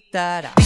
Check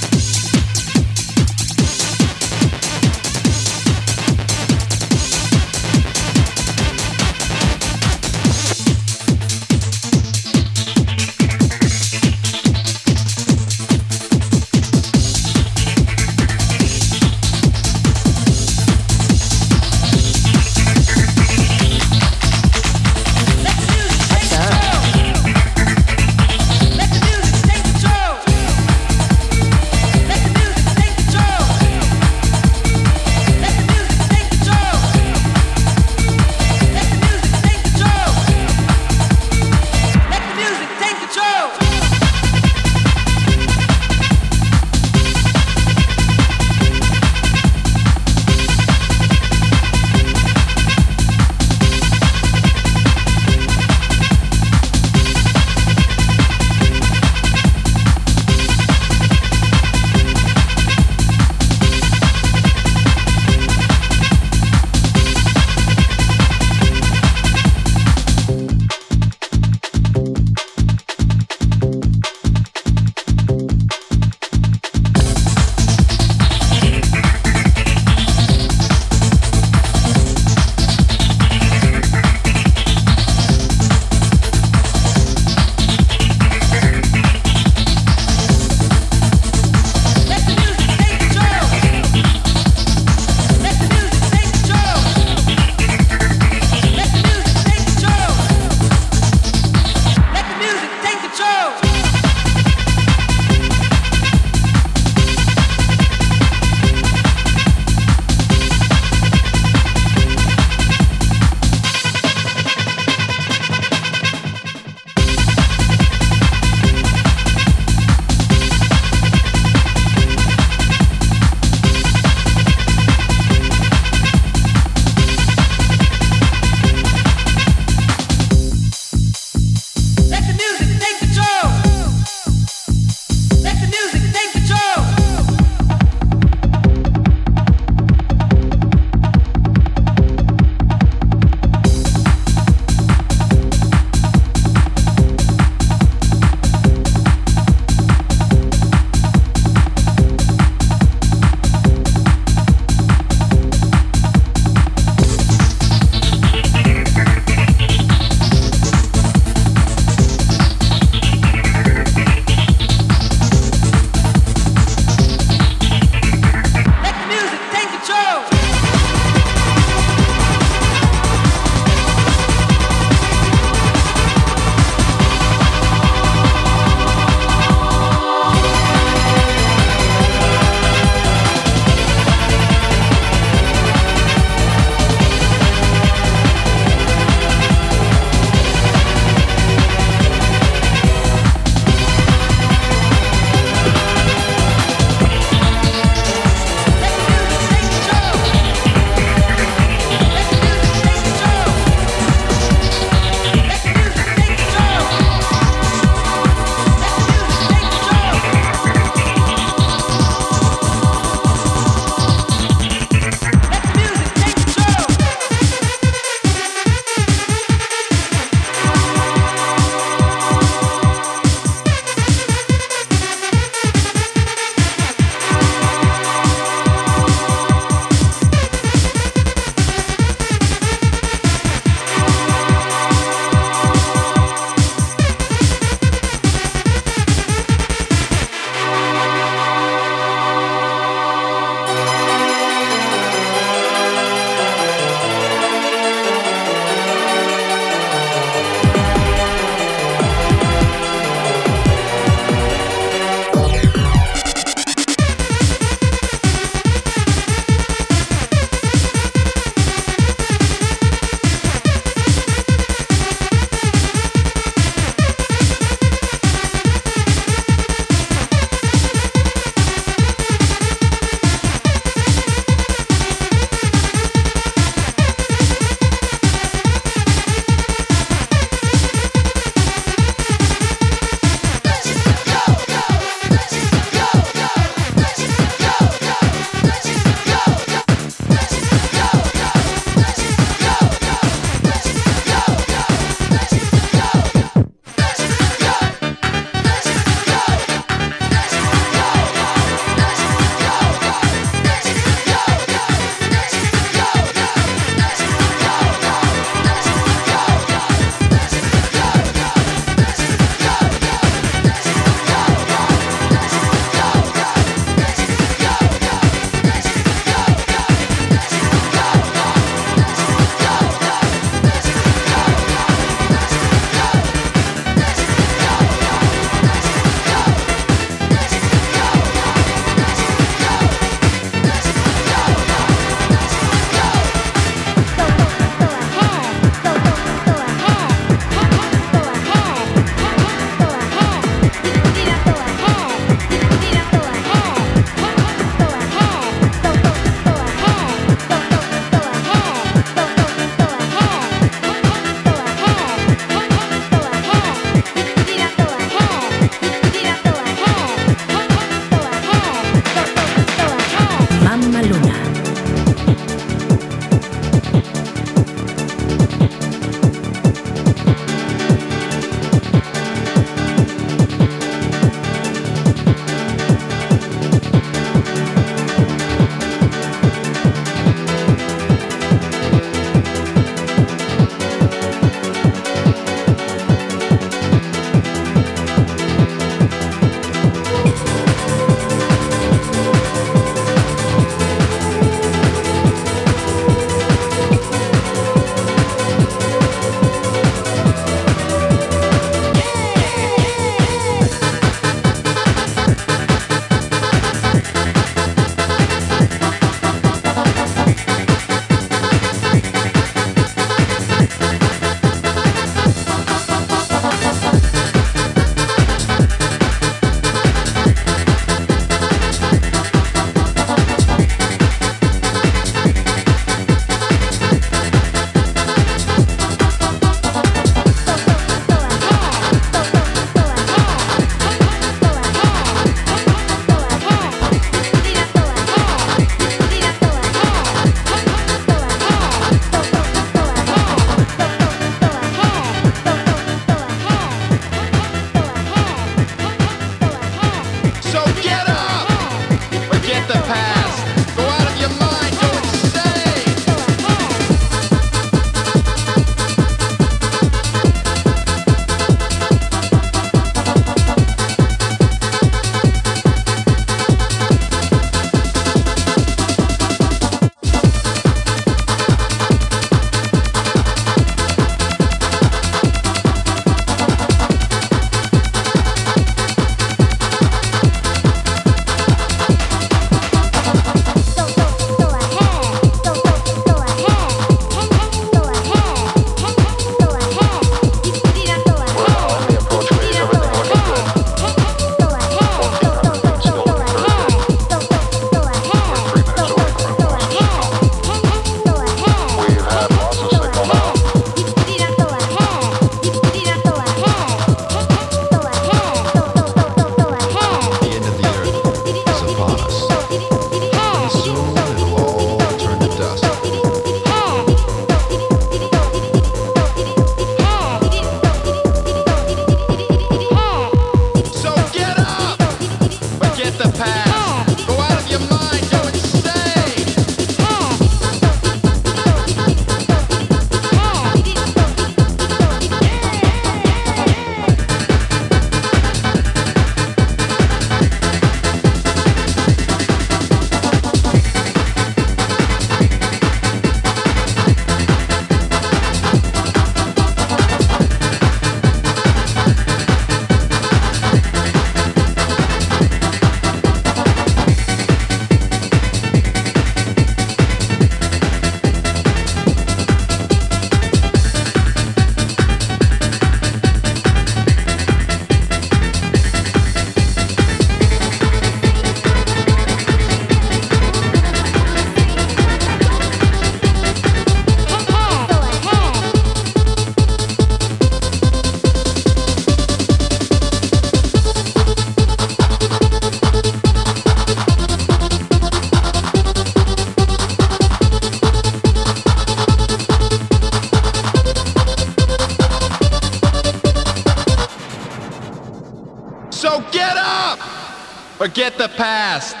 the past.